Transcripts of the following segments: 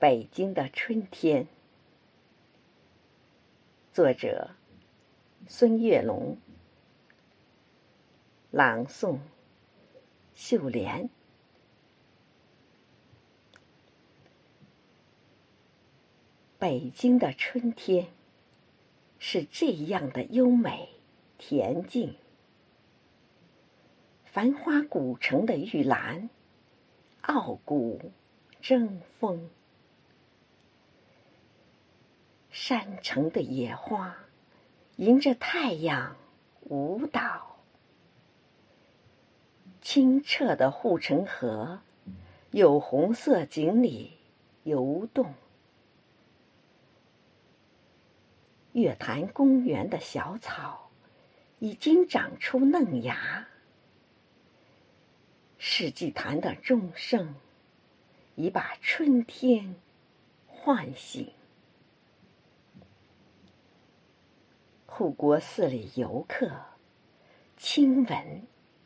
北京的春天，作者孙月龙，朗诵秀莲。北京的春天是这样的优美恬静，繁花古城的玉兰，傲骨争锋。山城的野花，迎着太阳舞蹈；清澈的护城河，有红色锦鲤游动。月坛公园的小草，已经长出嫩芽；世纪坛的钟声，已把春天唤醒。护国寺里游客，亲吻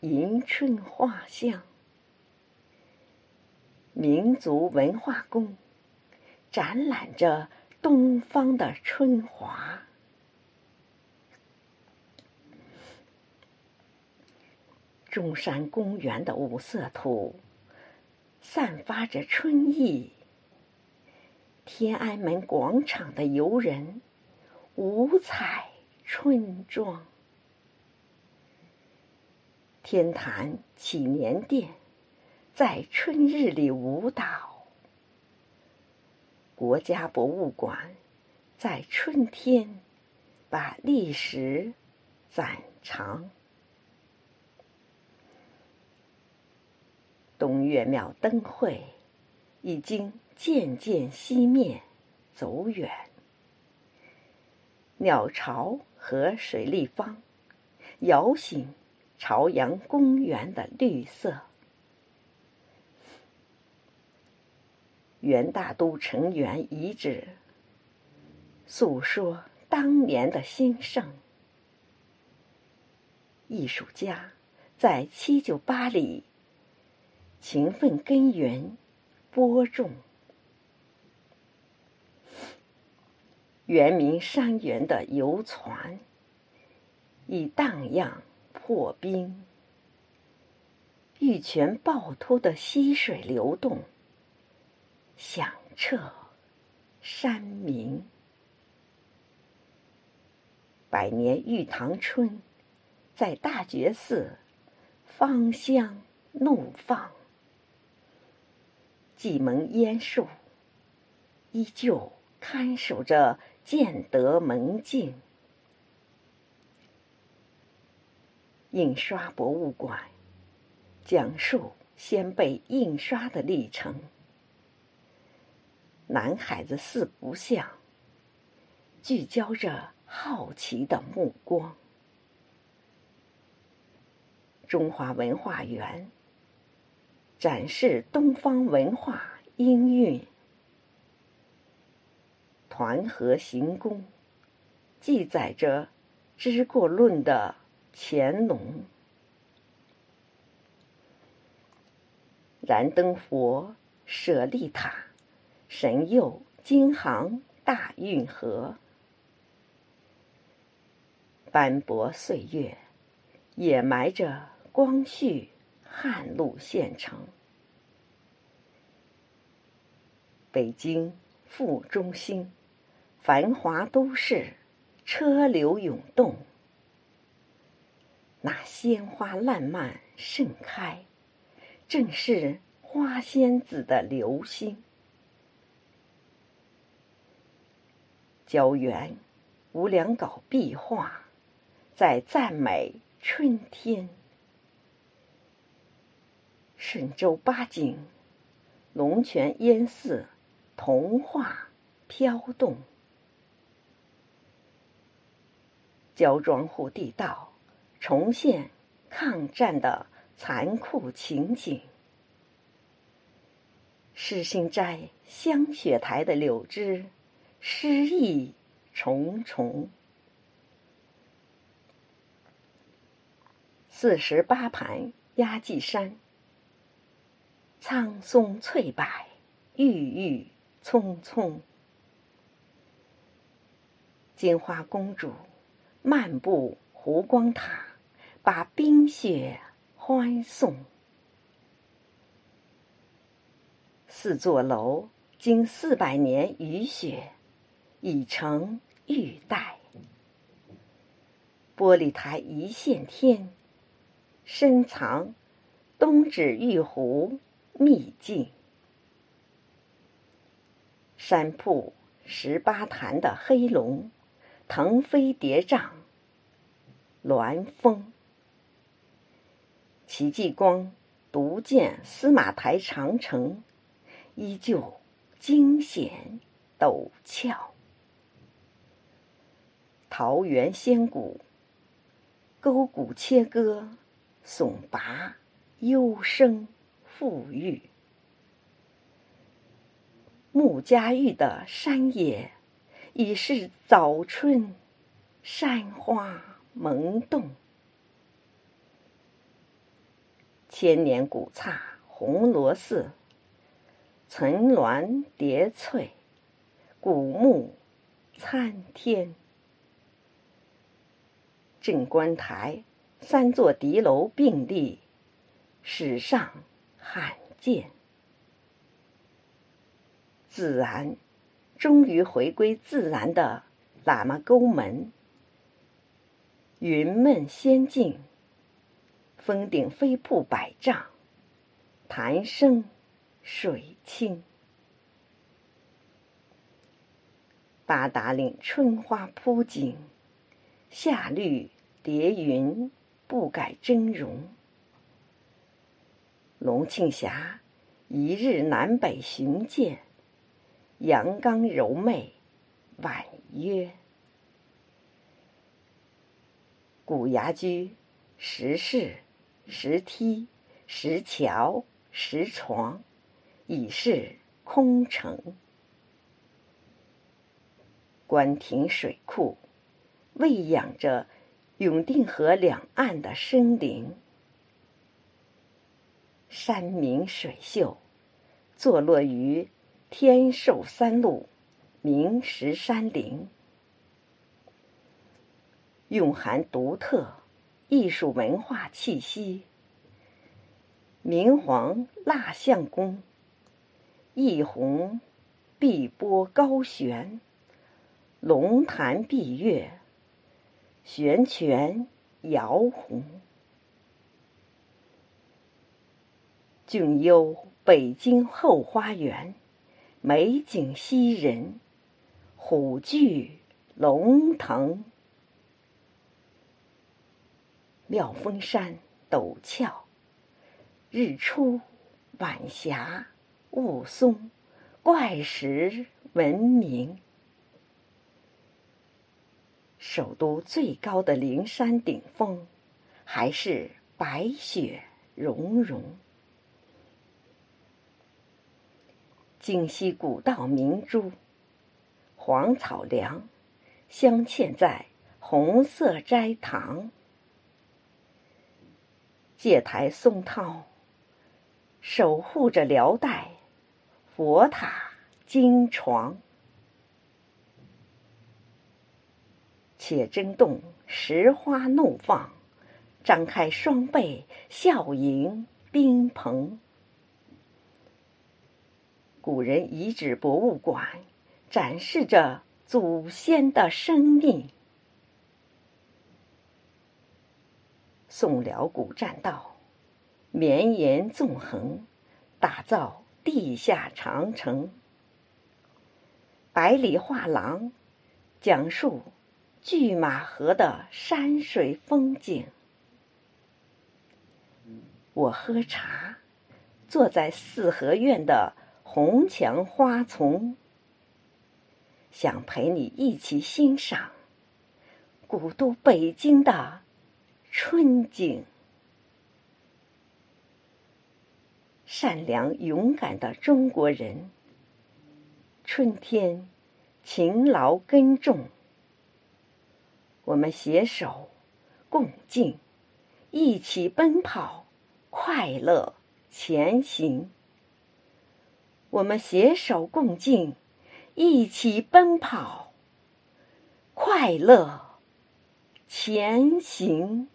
迎春画像；民族文化宫展览着东方的春华。中山公园的五色土散发着春意。天安门广场的游人五彩。春装，天坛祈年殿在春日里舞蹈，国家博物馆在春天把历史展长，东岳庙灯会已经渐渐熄灭，走远，鸟巢。和水立方，摇醒朝阳公园的绿色。元大都城垣遗址，诉说当年的兴盛。艺术家在七九八里勤奋耕耘，播种。圆明山园的游船，已荡漾破冰；玉泉趵突的溪水流动，响彻山明。百年玉堂春，在大觉寺芳香怒放，蓟门烟树依旧看守着。建德门径，印刷博物馆讲述先辈印刷的历程。南海子四不像聚焦着好奇的目光。中华文化园展示东方文化音韵。团河行宫记载着知过论的乾隆，燃灯佛舍利塔神佑京杭大运河，斑驳岁月掩埋着光绪汉路县城，北京副中心。繁华都市，车流涌动。那鲜花烂漫盛开，正是花仙子的流星。郊园无良稿壁画，在赞美春天。嵊州八景，龙泉烟寺，童话飘动。焦庄户地道重现抗战的残酷情景。诗心斋香雪台的柳枝诗意重重。四十八盘压髻山苍松翠柏，郁郁葱葱。金花公主漫步湖光塔，把冰雪欢送。四座楼经四百年雨雪，已成玉带。玻璃台一线天，深藏东指玉壶秘境。山铺十八潭的黑龙，腾飞叠嶂，鸾峰。戚继光独见司马台长城，依旧惊险陡峭。桃源仙谷。沟谷切割，耸拔幽深富裕。穆家峪的山野，已是早春，山花萌动。千年古刹红螺寺，层峦叠翠，古木参天。镇关台三座敌楼并立，史上罕见。自然，终于回归自然的喇嘛沟门，云梦仙境，峰顶飞瀑百丈，潭深水清。八达岭春花铺锦。夏绿叠云，不改真容。龙庆峡一日南北巡见，阳刚柔媚，婉约。古崖居，石室、石梯、石桥、石床，已是空城。官亭水库。喂养着永定河两岸的生灵，山明水秀，坐落于天寿三路明石山林，蕴含独特艺术文化气息。明皇蜡像宫，一泓碧波高悬，龙潭碧月。悬泉摇红，俊幽北京后花园，美景吸人，虎踞龙腾。妙峰山陡峭，日出晚霞雾凇，怪石闻名。首都最高的灵山顶峰，还是白雪融融。京西古道明珠，黄草梁镶嵌在红色斋堂。戒台松涛，守护着辽代佛塔金床。且真动石花怒放，张开双臂笑迎宾朋。古人遗址博物馆展示着祖先的生命。宋辽古栈道绵延纵横，打造地下长城。百里画廊讲述。拒马河的山水风景，我喝茶，坐在四合院的红墙花丛，想陪你一起欣赏古都北京的春景。善良勇敢的中国人，春天勤劳耕种。我们携手共进，一起奔跑，快乐前行。我们携手共进，一起奔跑，快乐前行。